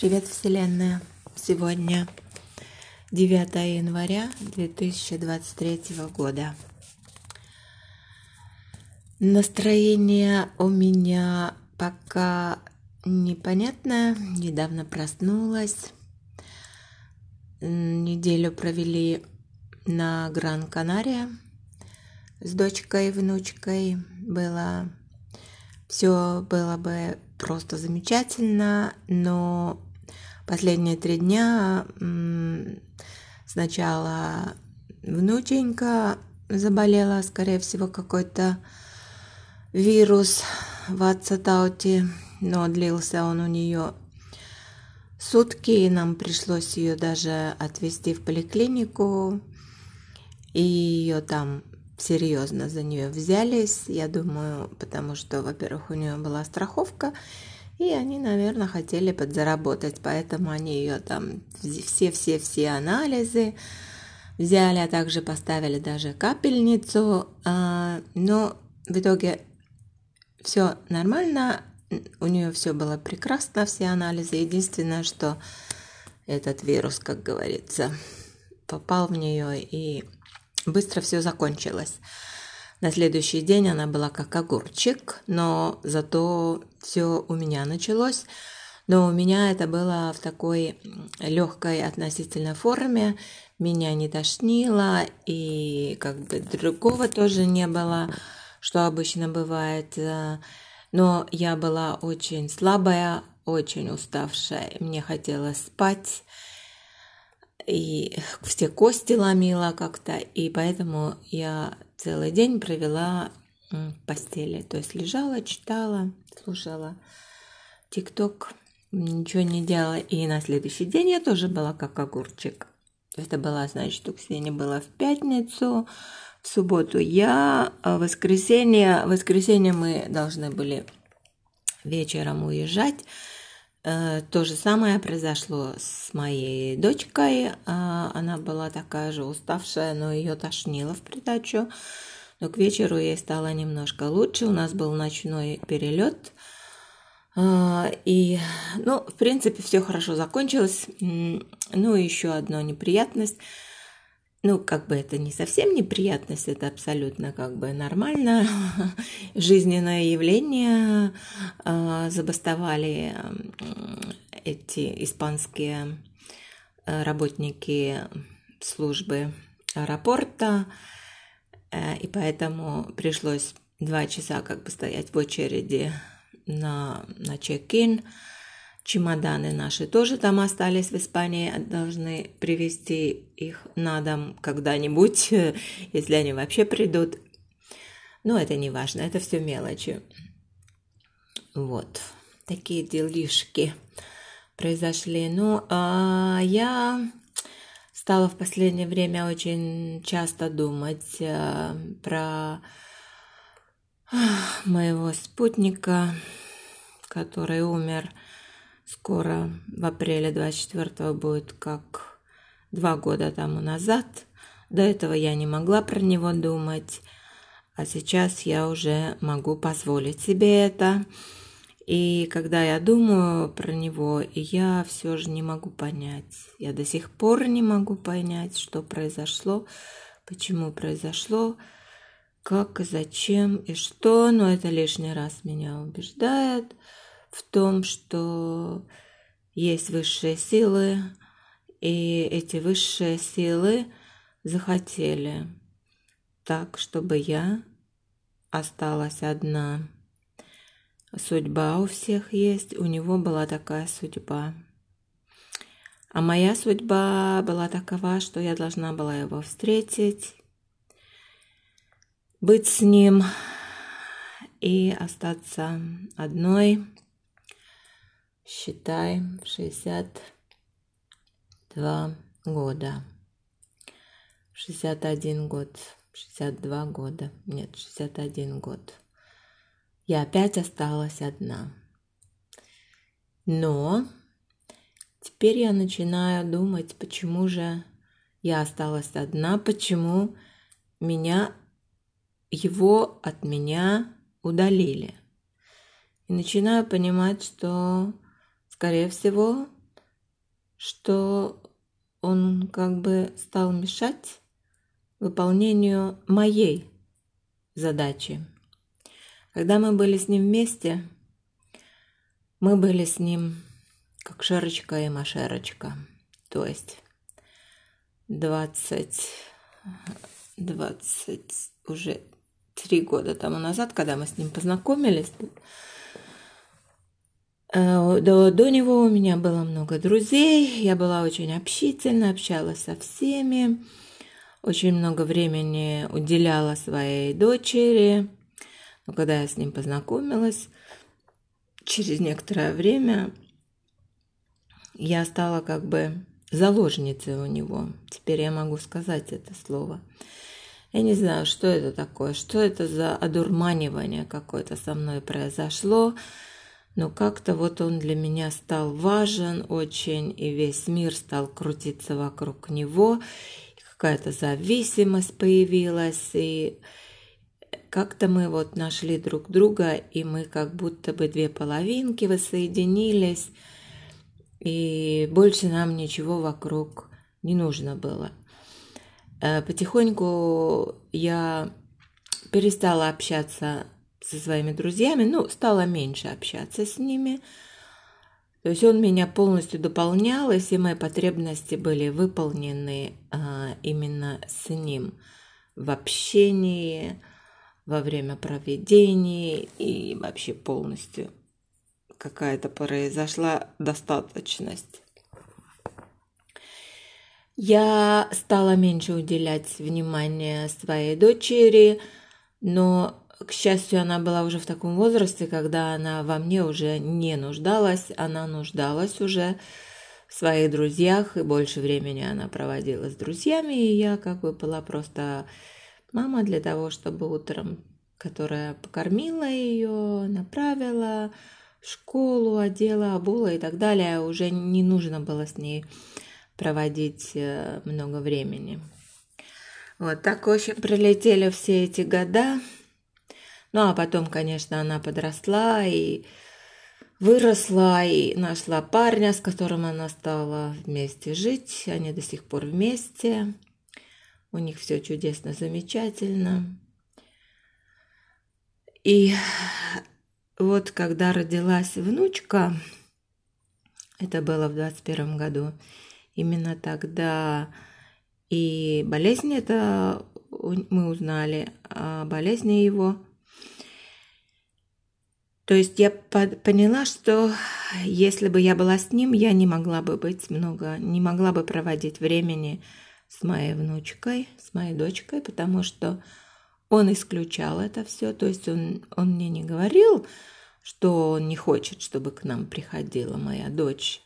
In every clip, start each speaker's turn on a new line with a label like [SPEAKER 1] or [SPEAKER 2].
[SPEAKER 1] Привет, Вселенная! Сегодня 9 января 2023 года. Настроение у меня пока непонятное. Недавно проснулась. Неделю провели на Гран-Канария с дочкой и внучкой. Было все было бы просто замечательно, но последние три дня сначала внученька заболела, скорее всего, какой-то вирус в Ацетауте, но длился он у нее сутки, и нам пришлось ее даже отвезти в поликлинику, и ее там серьезно за нее взялись, я думаю, потому что, во-первых, у нее была страховка, и они, наверное, хотели подзаработать, поэтому они ее там все-все-все анализы взяли, а также поставили даже капельницу, а, но в итоге все нормально, у нее все было прекрасно, все анализы. Единственное, что этот вирус, как говорится, попал в нее и быстро все закончилось. На следующий день она была как огурчик, но зато все у меня началось. Но у меня это было в такой легкой относительно форме. Меня не тошнило, и как бы другого тоже не было, что обычно бывает. Но я была очень слабая, очень уставшая. Мне хотелось спать и все кости ломила как-то, и поэтому я целый день провела в постели. То есть лежала, читала, слушала ТикТок, ничего не делала. И на следующий день я тоже была как огурчик. Это была, значит, у Ксении было в пятницу, в субботу я, а в воскресенье, в воскресенье мы должны были вечером уезжать. Э, то же самое произошло с моей дочкой. А, она была такая же уставшая, но ее тошнило в придачу. Но к вечеру ей стало немножко лучше. У нас был ночной перелет. А, и, ну, в принципе, все хорошо закончилось. Ну, еще одна неприятность – ну, как бы это не совсем неприятность, это абсолютно как бы нормально, жизненное явление. А, забастовали эти испанские э, работники службы аэропорта, э, и поэтому пришлось два часа как бы стоять в очереди на, на чек-ин. Чемоданы наши тоже там остались в Испании, должны привезти их на дом когда-нибудь, если они вообще придут. Но это не важно, это все мелочи. Вот, такие делишки произошли. Ну, а я стала в последнее время очень часто думать а, про моего спутника, который умер скоро в апреле 24 будет как два года тому назад. До этого я не могла про него думать, а сейчас я уже могу позволить себе это. И когда я думаю про него, я все же не могу понять. Я до сих пор не могу понять, что произошло, почему произошло, как и зачем и что, но это лишний раз меня убеждает – в том, что есть высшие силы, и эти высшие силы захотели так, чтобы я осталась одна. Судьба у всех есть, у него была такая судьба. А моя судьба была такова, что я должна была его встретить, быть с ним и остаться одной – считай, 62 года. 61 год, 62 года, нет, 61 год. Я опять осталась одна. Но теперь я начинаю думать, почему же я осталась одна, почему меня, его от меня удалили. И начинаю понимать, что Скорее всего, что он как бы стал мешать выполнению моей задачи. Когда мы были с ним вместе, мы были с ним как Шерочка и Машерочка. То есть 20, 20 уже три года тому назад, когда мы с ним познакомились, до, до него у меня было много друзей, я была очень общительна, общалась со всеми, очень много времени уделяла своей дочери. Но когда я с ним познакомилась, через некоторое время я стала как бы заложницей у него. Теперь я могу сказать это слово. Я не знаю, что это такое, что это за одурманивание какое-то со мной произошло, но как-то вот он для меня стал важен очень, и весь мир стал крутиться вокруг него, какая-то зависимость появилась, и как-то мы вот нашли друг друга, и мы как будто бы две половинки воссоединились, и больше нам ничего вокруг не нужно было. Э, потихоньку я перестала общаться со своими друзьями, ну, стала меньше общаться с ними. То есть он меня полностью дополнял, и все мои потребности были выполнены а, именно с ним в общении, во время проведения и вообще полностью какая-то произошла достаточность. Я стала меньше уделять внимания своей дочери, но, к счастью, она была уже в таком возрасте, когда она во мне уже не нуждалась, она нуждалась уже в своих друзьях, и больше времени она проводила с друзьями, и я как бы была просто мама для того, чтобы утром, которая покормила ее, направила в школу, одела, обула и так далее, уже не нужно было с ней проводить э, много времени. Вот так, в общем, прилетели все эти года. Ну, а потом, конечно, она подросла и выросла, и нашла парня, с которым она стала вместе жить. Они до сих пор вместе. У них все чудесно, замечательно. И вот когда родилась внучка, это было в 21 году, именно тогда и болезнь это мы узнали о болезни его. То есть я поняла, что если бы я была с ним, я не могла бы быть много, не могла бы проводить времени с моей внучкой, с моей дочкой, потому что он исключал это все. То есть он, он мне не говорил, что он не хочет, чтобы к нам приходила моя дочь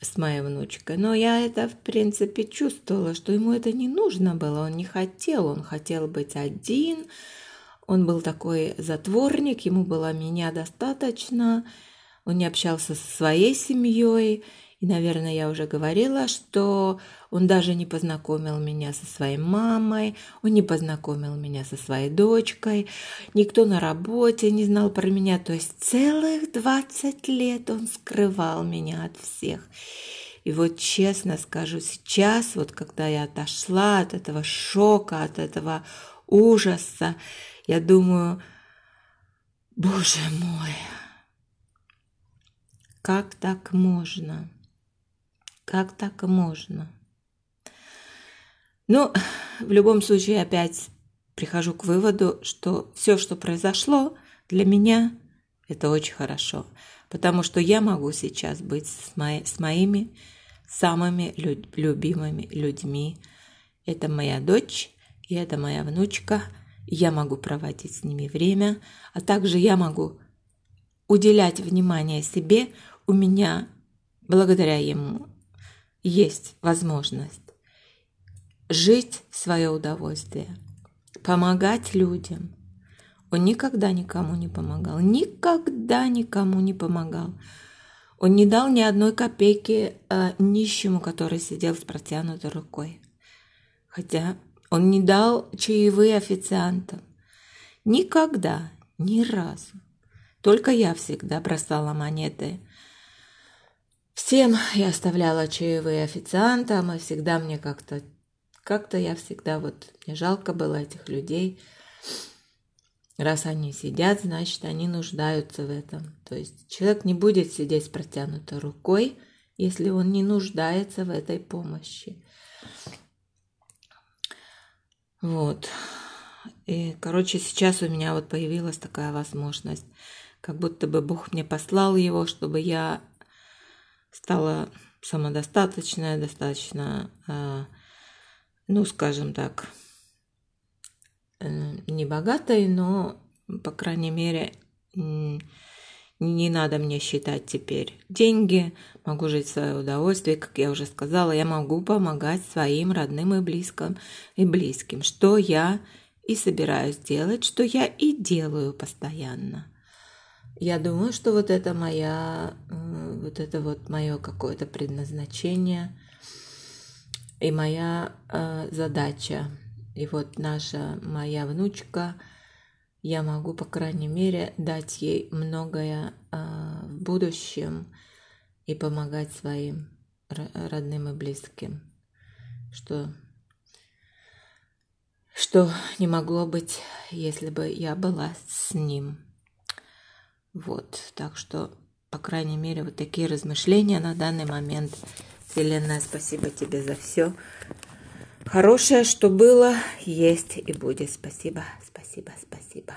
[SPEAKER 1] с моей внучкой. Но я это, в принципе, чувствовала, что ему это не нужно было, он не хотел, он хотел быть один, он был такой затворник, ему было меня достаточно, он не общался со своей семьей, и, наверное, я уже говорила, что он даже не познакомил меня со своей мамой, он не познакомил меня со своей дочкой, никто на работе не знал про меня. То есть целых 20 лет он скрывал меня от всех. И вот честно скажу, сейчас, вот когда я отошла от этого шока, от этого ужаса, я думаю, боже мой, как так можно? Как так можно? Ну, в любом случае, опять прихожу к выводу, что все, что произошло, для меня это очень хорошо. Потому что я могу сейчас быть с, мои, с моими самыми лю- любимыми людьми. Это моя дочь и это моя внучка. Я могу проводить с ними время, а также я могу уделять внимание себе. У меня, благодаря ему, есть возможность жить в свое удовольствие, помогать людям. Он никогда никому не помогал, никогда никому не помогал. Он не дал ни одной копейки э, нищему, который сидел с протянутой рукой. Хотя он не дал чаевые официантам. Никогда, ни разу. Только я всегда бросала монеты Всем я оставляла чаевые официантам, и всегда мне как-то, как-то я всегда вот, мне жалко было этих людей. Раз они сидят, значит, они нуждаются в этом. То есть человек не будет сидеть с протянутой рукой, если он не нуждается в этой помощи. Вот. И, короче, сейчас у меня вот появилась такая возможность. Как будто бы Бог мне послал его, чтобы я стала самодостаточная, достаточно, э, ну, скажем так, э, не богатой, но, по крайней мере, не надо мне считать теперь деньги, могу жить в свое удовольствие, как я уже сказала, я могу помогать своим родным и близким, и близким, что я и собираюсь делать, что я и делаю постоянно. Я думаю, что вот это моя, вот это вот мое какое-то предназначение и моя э, задача. И вот наша моя внучка – я могу, по крайней мере, дать ей многое э, в будущем и помогать своим родным и близким, что, что не могло быть, если бы я была с ним. Вот, так что, по крайней мере, вот такие размышления на данный момент. Вселенная, спасибо тебе за все. Хорошее, что было, есть и будет. Спасибо, спасибо, спасибо.